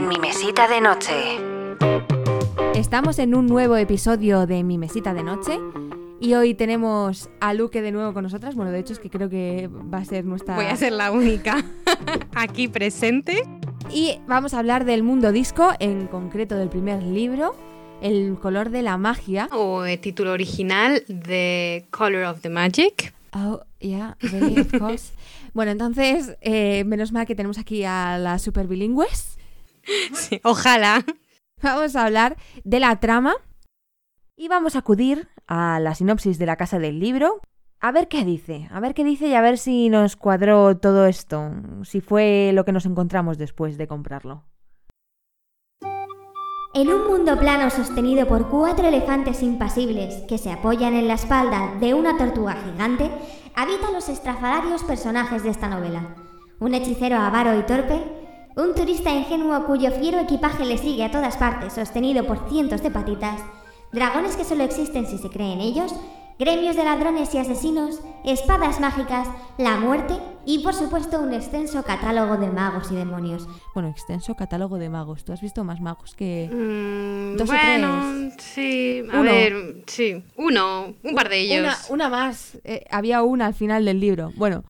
en mi mesita de noche. Estamos en un nuevo episodio de Mi Mesita de Noche y hoy tenemos a Luque de nuevo con nosotras. Bueno, de hecho es que creo que va a ser nuestra... Voy a ser la única aquí presente. Y vamos a hablar del mundo disco, en concreto del primer libro, El color de la magia. O el título original, The Color of the Magic. Oh, yeah, of course. bueno, entonces, eh, menos mal que tenemos aquí a las super bilingües. Sí, ojalá. Vamos a hablar de la trama y vamos a acudir a la sinopsis de la casa del libro. A ver qué dice, a ver qué dice y a ver si nos cuadró todo esto, si fue lo que nos encontramos después de comprarlo. En un mundo plano sostenido por cuatro elefantes impasibles que se apoyan en la espalda de una tortuga gigante, habitan los estrafalarios personajes de esta novela. Un hechicero avaro y torpe, un turista ingenuo cuyo fiero equipaje le sigue a todas partes sostenido por cientos de patitas, dragones que solo existen si se cree en ellos, gremios de ladrones y asesinos, espadas mágicas, la muerte y por supuesto un extenso catálogo de magos y demonios. Bueno, extenso catálogo de magos. ¿Tú has visto más magos que Mm, dos o bueno, sí. A Uno. ver, sí. Uno, un par de ellos. Una, una más. Eh, había una al final del libro. Bueno,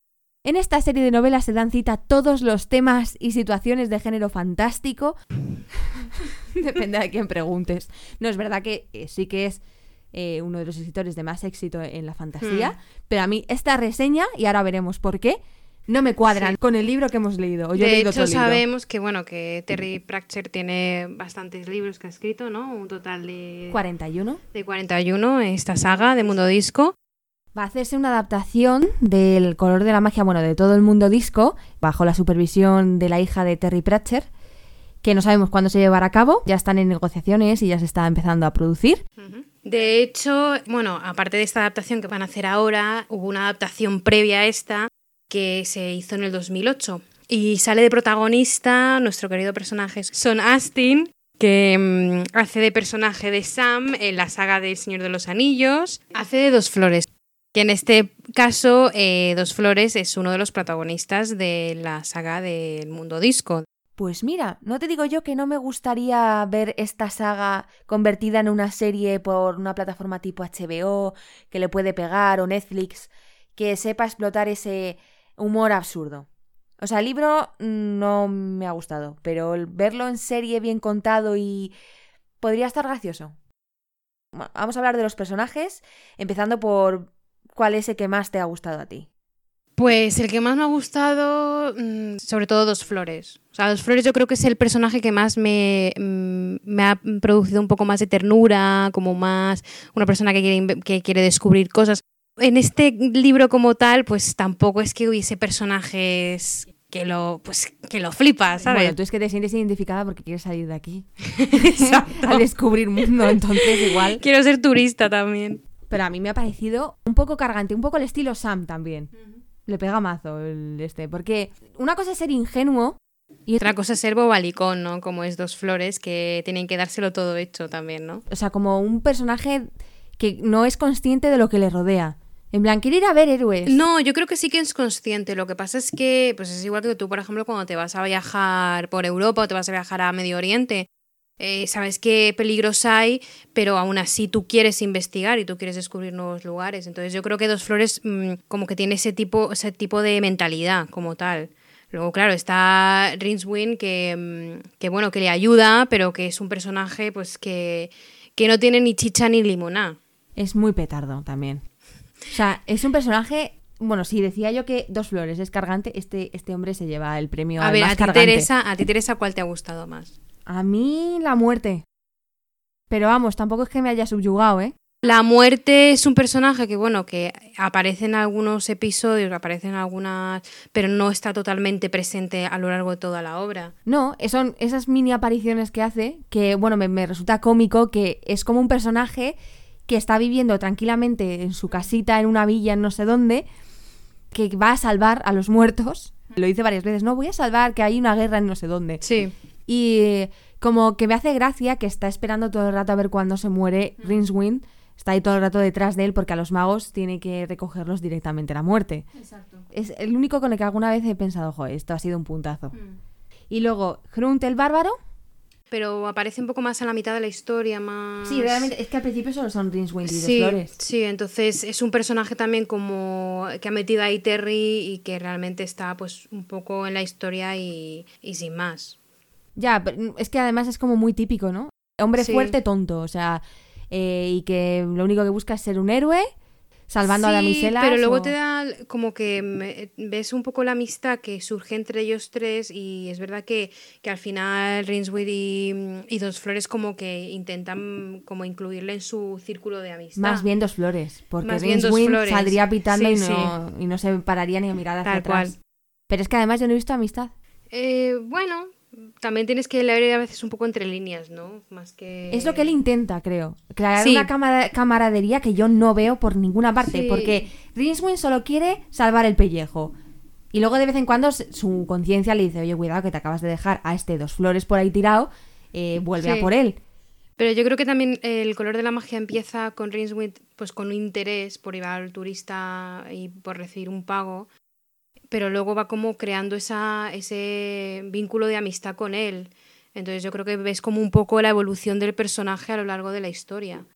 en esta serie de novelas se dan cita todos los temas y situaciones de género fantástico. Depende de quién preguntes. No, es verdad que eh, sí que es eh, uno de los escritores de más éxito en la fantasía, pero a mí esta reseña, y ahora veremos por qué, no me cuadran con el libro que hemos leído. O yo he de leído hecho, otro libro. sabemos que bueno que Terry Pratchett tiene bastantes libros que ha escrito, ¿no? Un total de, 41. de 41 en esta saga de Mundo Disco. Va a hacerse una adaptación del color de la magia, bueno, de todo el mundo disco, bajo la supervisión de la hija de Terry Pratchett, que no sabemos cuándo se llevará a cabo, ya están en negociaciones y ya se está empezando a producir. De hecho, bueno, aparte de esta adaptación que van a hacer ahora, hubo una adaptación previa a esta que se hizo en el 2008. Y sale de protagonista nuestro querido personaje Son Astin, que mm, hace de personaje de Sam en la saga del Señor de los Anillos. Hace de Dos Flores, que en este caso eh, Dos Flores es uno de los protagonistas de la saga del mundo disco. Pues mira, no te digo yo que no me gustaría ver esta saga convertida en una serie por una plataforma tipo HBO, que le puede pegar, o Netflix, que sepa explotar ese humor absurdo. O sea, el libro no me ha gustado, pero verlo en serie bien contado y podría estar gracioso. Vamos a hablar de los personajes, empezando por cuál es el que más te ha gustado a ti. Pues el que más me ha gustado, mm, sobre todo Dos Flores. O sea, Dos Flores yo creo que es el personaje que más me, mm, me ha producido un poco más de ternura, como más una persona que quiere, que quiere descubrir cosas. En este libro como tal, pues tampoco es que hubiese personajes que lo, pues, que lo flipas, ¿sabes? Bueno, tú es que te sientes identificada porque quieres salir de aquí. Exacto. Al descubrir mundo, entonces igual. Quiero ser turista también. Pero a mí me ha parecido un poco cargante, un poco el estilo Sam también. Le pega mazo el este. Porque una cosa es ser ingenuo y Otra cosa es ser bobalicón, ¿no? Como es Dos Flores, que tienen que dárselo todo hecho también, ¿no? O sea, como un personaje que no es consciente de lo que le rodea. En plan, quiere ir a ver héroes. No, yo creo que sí que es consciente. Lo que pasa es que, pues es igual que tú, por ejemplo, cuando te vas a viajar por Europa o te vas a viajar a Medio Oriente. Eh, sabes qué peligros hay, pero aún así tú quieres investigar y tú quieres descubrir nuevos lugares. Entonces yo creo que Dos Flores mm, como que tiene ese tipo, ese tipo de mentalidad como tal. Luego, claro, está Rinswin que, mm, que bueno, que le ayuda, pero que es un personaje pues que, que no tiene ni chicha ni limoná. Es muy petardo también. O sea, es un personaje. Bueno, si decía yo que Dos Flores es cargante, este, este hombre se lleva el premio A al ver, más a ti, cargante. Teresa, a ti Teresa, ¿cuál te ha gustado más? A mí la muerte. Pero vamos, tampoco es que me haya subyugado, ¿eh? La muerte es un personaje que, bueno, que aparece en algunos episodios, aparece en algunas, pero no está totalmente presente a lo largo de toda la obra. No, son esas mini apariciones que hace que, bueno, me, me resulta cómico que es como un personaje que está viviendo tranquilamente en su casita, en una villa, en no sé dónde, que va a salvar a los muertos. Lo dice varias veces, no, voy a salvar que hay una guerra en no sé dónde. Sí. Y como que me hace gracia que está esperando todo el rato a ver cuándo se muere Rincewind. Está ahí todo el rato detrás de él porque a los magos tiene que recogerlos directamente la muerte. Exacto. Es el único con el que alguna vez he pensado, joder, esto ha sido un puntazo. Y luego, Hrunt el bárbaro, pero aparece un poco más a la mitad de la historia, más... Sí, realmente, es que al principio solo son Rinswind y Sí, Flores. sí, entonces es un personaje también como que ha metido ahí Terry y que realmente está pues un poco en la historia y, y sin más. Ya, pero es que además es como muy típico, ¿no? Hombre Sí. fuerte, tonto, o sea, eh, y que lo único que busca es ser un héroe, salvando a damiselas. pero luego o- te da como que me- ves un poco la amistad que surge entre ellos tres y es verdad que, que al final Rinswood y, y Dos Flores como que intentan como incluirle en su círculo de amistad. Más bien dos flores, porque flores. saldría pitando Sí, y, no, y no se pararía ni a mirar hacia Tal atrás. cual. Pero es que además yo no he visto amistad. Eh, bueno, también tienes que leer a veces un poco entre líneas, ¿no? Más que... Es lo que él intenta, creo. Crear Sí. una camara- camaradería que yo no veo por ninguna parte. Sí. Porque Rinswind solo quiere salvar el pellejo. Y luego de vez en cuando su conciencia le dice, oye, cuidado que te acabas de dejar a este dos flores por ahí tirado, eh, vuelve Sí. a por él. Pero yo creo que también el color de la magia empieza con Rinswind pues con un interés por ir al turista y por recibir un pago, pero luego va como creando esa, ese vínculo de amistad con él. Entonces yo creo que ves como un poco la evolución del personaje a lo largo de la historia.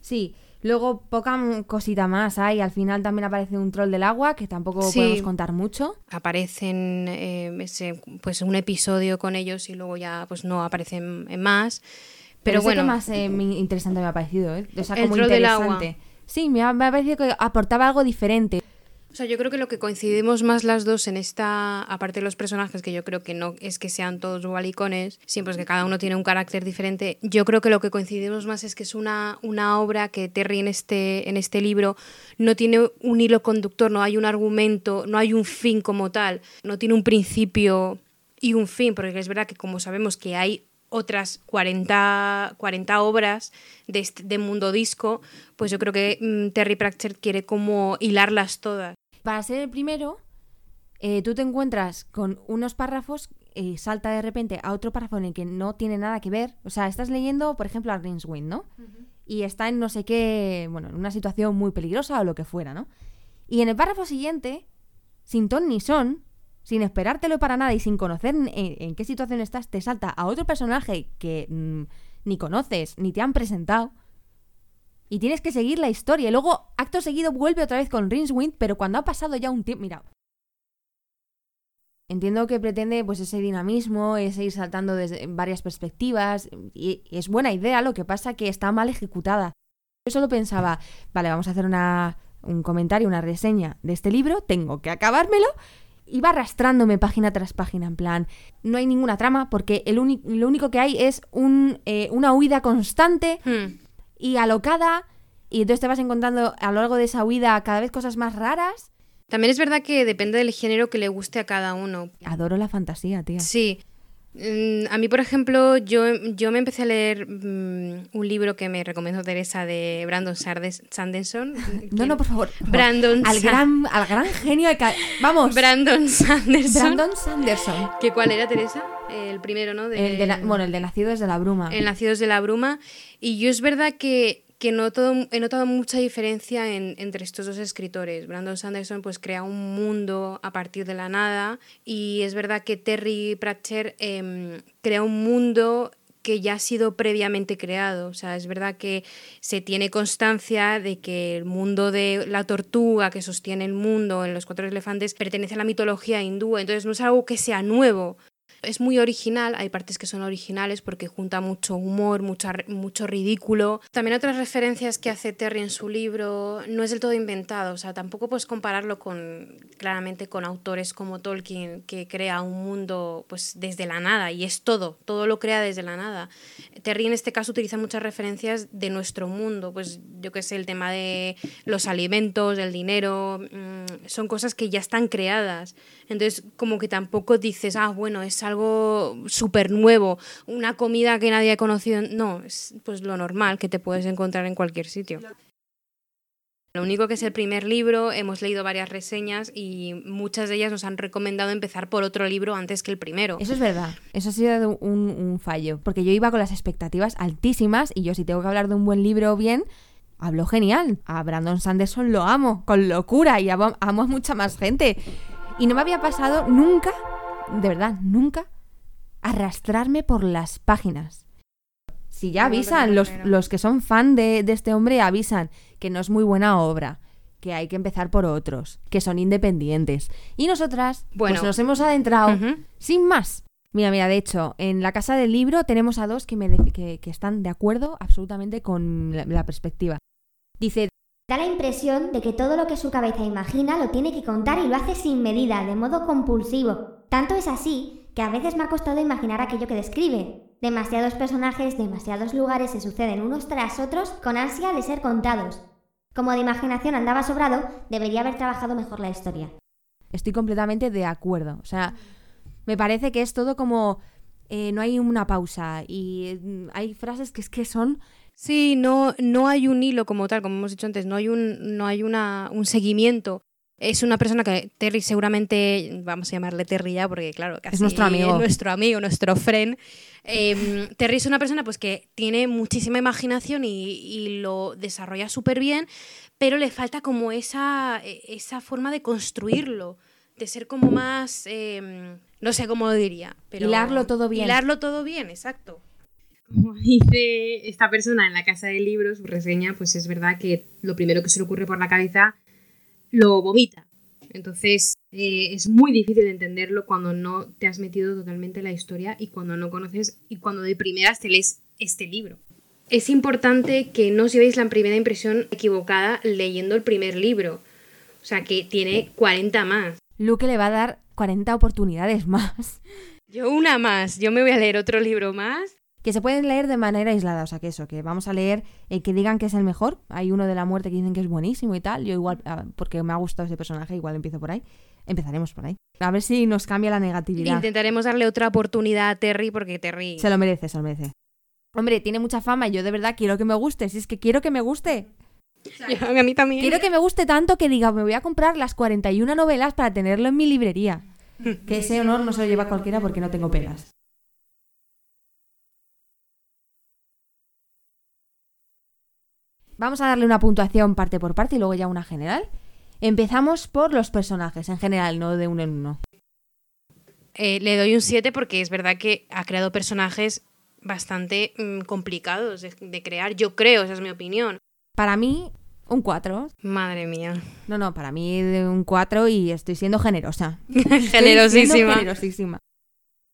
Sí, luego poca cosita más hay. Al final también aparece un troll del agua, que tampoco Sí. podemos contar mucho. Aparecen eh, ese, pues un episodio con ellos y luego ya pues no aparecen en más. Pero, ese bueno, que más eh, interesante me ha parecido, ¿eh? O sea, El como troll del agua. Sí, me ha, me ha parecido que aportaba algo diferente. O sea, yo creo que lo que coincidimos más las dos en esta, aparte de los personajes, que yo creo que no es que sean todos igualicones, siempre es que cada uno tiene un carácter diferente, yo creo que lo que coincidimos más es que es una, una obra que Terry en este, en este libro no tiene un hilo conductor, no hay un argumento, no hay un fin como tal, no tiene un principio y un fin, porque es verdad que como sabemos que hay otras 40, 40 obras de, este- de mundo disco, pues yo creo que mm, Terry Pratchett quiere como hilarlas todas. Para ser el primero, eh, tú te encuentras con unos párrafos y salta de repente a otro párrafo en el que no tiene nada que ver. O sea, estás leyendo, por ejemplo, a Rinswind, ¿no? Y está en no sé qué, bueno, en una situación muy peligrosa o lo que fuera, ¿no? Y en el párrafo siguiente, sin ton ni son, sin esperártelo para nada y sin conocer en, en qué situación estás, te salta a otro personaje que mm, ni conoces ni te han presentado. Y tienes que seguir la historia. Y luego, acto seguido, vuelve otra vez con Rinswind, pero cuando ha pasado ya un tiempo. Mira. Entiendo que pretende pues ese dinamismo, ese ir saltando desde varias perspectivas. Y es buena idea, lo que pasa que está mal ejecutada. Yo solo pensaba, vale, vamos a hacer una, un comentario, una reseña de este libro, tengo que acabármelo. Iba arrastrándome página tras página, en plan, no hay ninguna trama, porque el lo único que hay es eh, una huida constante Hmm. Y alocada y entonces te vas encontrando a lo largo de esa huida cada vez cosas más raras. También es verdad que depende del género que le guste a cada uno. Adoro la fantasía, tía. Sí. Mm, A mí, por ejemplo, yo, yo me empecé a leer mm, un libro que me recomendó Teresa de Brandon Sardes- Sanderson. No, no, por favor. por favor. Brandon al gran, al gran genio de Vamos. Brandon Sanderson. Brandon Sanderson. ¿Que ¿Cuál era, Teresa? El primero, ¿no? De- El de la- bueno, el de Nacido desde la bruma. El Nacidos de la Bruma. Y yo es verdad que, que noto- he notado mucha diferencia en- entre estos dos escritores. Brandon Sanderson pues crea un mundo a partir de la nada y es verdad que Terry Pratchett em, crea un mundo que ya ha sido previamente creado. O sea, es verdad que se tiene constancia de que el mundo de la tortuga que sostiene el mundo en los cuatro elefantes pertenece a la mitología hindú. Entonces no es algo que sea nuevo. Es muy original, hay partes que son originales porque junta mucho humor, mucha, mucho ridículo. También otras referencias que hace Terry en su libro no es del todo inventado, o sea, tampoco puedes compararlo con claramente con autores como Tolkien que crea un mundo pues desde la nada y es todo, todo lo crea desde la nada. Terry en este caso utiliza muchas referencias de nuestro mundo, pues yo que sé, el tema de los alimentos, el dinero, mm, son cosas que ya están creadas. Entonces, como que tampoco dices, ah, bueno, es algo súper nuevo, una comida que nadie ha conocido. No, es pues lo normal que te puedes encontrar en cualquier sitio. Lo único que es el primer libro, hemos leído varias reseñas y muchas de ellas nos han recomendado empezar por otro libro antes que el primero. Eso es verdad. Eso ha sido un, fallo. Porque yo iba con las expectativas altísimas y yo si tengo que hablar de un buen libro bien, hablo genial. A Brandon Sanderson lo amo, con locura, y amo, amo a mucha más gente. Y no me había pasado nunca, de verdad, nunca, arrastrarme por las páginas. Si ya avisan, los, los que son fan de, de este hombre avisan que no es muy buena obra, que hay que empezar por otros, que son independientes. Y nosotras, Bueno. pues nos hemos adentrado sin más. Mira, mira, de hecho, en la casa del libro tenemos a dos que, me de- que, que están de acuerdo absolutamente con la, la perspectiva. Dice, Da la impresión de que todo lo que su cabeza imagina lo tiene que contar y lo hace sin medida, de modo compulsivo. Tanto es así que a veces me ha costado imaginar aquello que describe. Demasiados personajes, demasiados lugares se suceden unos tras otros con ansia de ser contados. Como de imaginación andaba sobrado, debería haber trabajado mejor la historia. estoy completamente de acuerdo. O sea, me parece que es todo como... eh, no hay una pausa y mm, hay frases que es que son... Sí, no, no hay un hilo como tal, como hemos dicho antes, no hay un, no hay una, un seguimiento. Es una persona que Terry seguramente, vamos a llamarle Terry ya, porque claro, casi nuestro amigo. nuestro amigo, nuestro friend. Eh, Terry es una persona pues que tiene muchísima imaginación y, y lo desarrolla súper bien, pero le falta como esa, esa forma de construirlo, de ser como más, eh, no sé cómo lo diría, pero Hilarlo todo bien. Hilarlo todo bien, exacto. Como dice esta persona en la casa de libros, su reseña, pues es verdad que lo primero que se le ocurre por la cabeza lo vomita. Entonces eh, es muy difícil de entenderlo cuando no te has metido totalmente en la historia y cuando no conoces y cuando de primeras te lees este libro. Es importante que no os llevéis la primera impresión equivocada leyendo el primer libro. O sea, que tiene 40 más. Luke le va a dar 40 oportunidades más. Yo una más. Yo me voy a leer otro libro más. Que se pueden leer de manera aislada, o sea que eso, que vamos a leer el que digan que es el mejor. Hay uno de la muerte que dicen que es buenísimo y tal. Yo igual, ah, porque me ha gustado ese personaje, igual empiezo por ahí. Empezaremos por ahí. A ver si nos cambia la negatividad. Intentaremos darle otra oportunidad a Terry porque Terry... Se lo merece, se lo merece. Hombre, tiene mucha fama y yo de verdad quiero que me guste. Si es que quiero que me guste. a mí también. Quiero que me guste tanto que diga, me voy a comprar las 41 novelas para tenerlo en mi librería. Que ese honor no se lo lleva cualquiera porque no tengo pelas. Vamos a darle una puntuación parte por parte y luego ya una general. Empezamos por los personajes en general, no de uno en uno. Eh, le doy un 7 porque es verdad que ha creado personajes bastante mm, complicados de, de crear. Yo creo, esa es mi opinión. Para mí, un 4. Madre mía. No, no, para mí un 4 y estoy siendo generosa. Siendo Generosísima.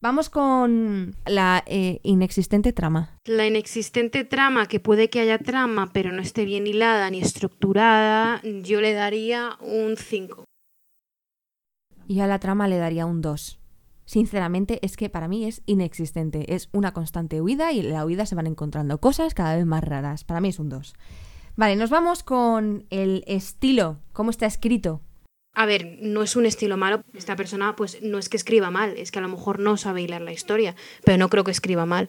Vamos con la eh, inexistente trama. La inexistente trama, que puede que haya trama, pero no esté bien hilada ni estructurada, yo le daría un 5. Y a la trama le daría un 2. Sinceramente, es que para mí es inexistente. Es una constante huida y en la huida se van encontrando cosas cada vez más raras. Para mí es un 2. Vale, nos vamos con el estilo. ¿Cómo está escrito? A ver, no es un estilo malo. Esta persona, pues no es que escriba mal, es que a lo mejor no sabe hilar la historia, pero no creo que escriba mal.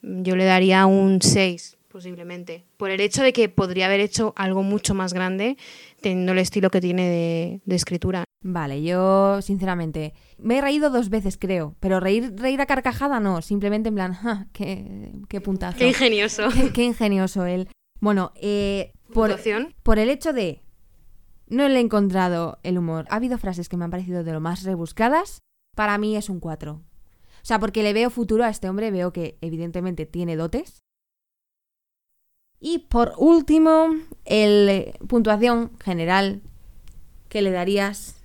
Yo le daría un 6, posiblemente. Por el hecho de que podría haber hecho algo mucho más grande, teniendo el estilo que tiene de, de escritura. Vale, yo sinceramente me he reído dos veces, creo. Pero reír, reír a carcajada no. Simplemente en plan, ¡ja! ¡Qué, qué puntazo! Qué ingenioso. Qué- qué ingenioso él. Bueno, eh, por, por el hecho de no le he encontrado el humor. Ha habido frases que me han parecido de lo más rebuscadas. Para mí es un 4. O sea, porque le veo futuro a este hombre, veo que evidentemente tiene dotes. Y por último, el puntuación general que le darías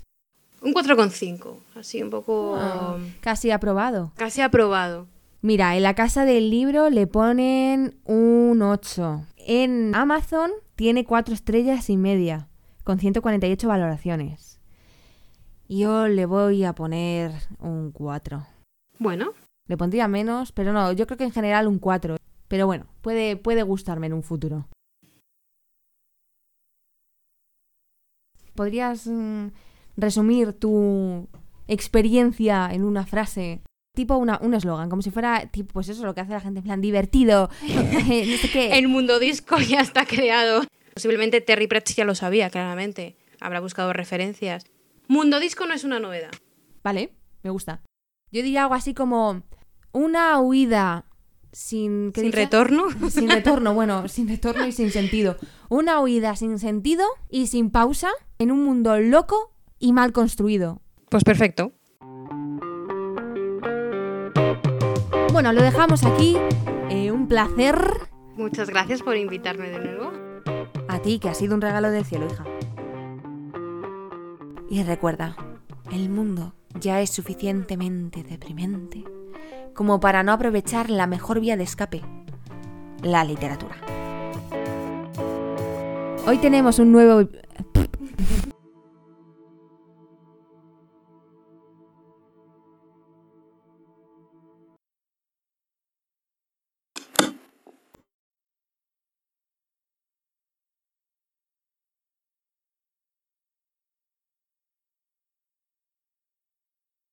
Un 4,5. Así un poco. Ah, casi aprobado. Casi aprobado. Mira, en la casa del libro le ponen un 8. En Amazon tiene 4 estrellas y media, con 148 valoraciones. Yo le voy a poner un 4. Bueno, Le pondría menos, pero no, yo creo que en general un 4. Pero bueno, puede, puede gustarme en un futuro. ¿Podrías mm, resumir tu experiencia en una frase? Tipo una, un eslogan, como si fuera, tipo, pues eso, lo que hace la gente en plan divertido, no sé qué. el mundo disco ya está creado. Posiblemente Terry Pratchett ya lo sabía, claramente. Habrá buscado referencias. Mundo disco no es una novedad. Vale, me gusta. Yo diría algo así como una huida sin... ¿qué Sin dice? retorno. Sin retorno, bueno, sin retorno y sin sentido. Una huida sin sentido y sin pausa en un mundo loco y mal construido. Pues perfecto. Bueno, lo dejamos aquí. Eh, un placer. Muchas gracias por invitarme de nuevo. Ti, que ha sido un regalo del cielo, hija. Y recuerda, el mundo ya es suficientemente deprimente como para no aprovechar la mejor vía de escape, la literatura. Hoy tenemos un nuevo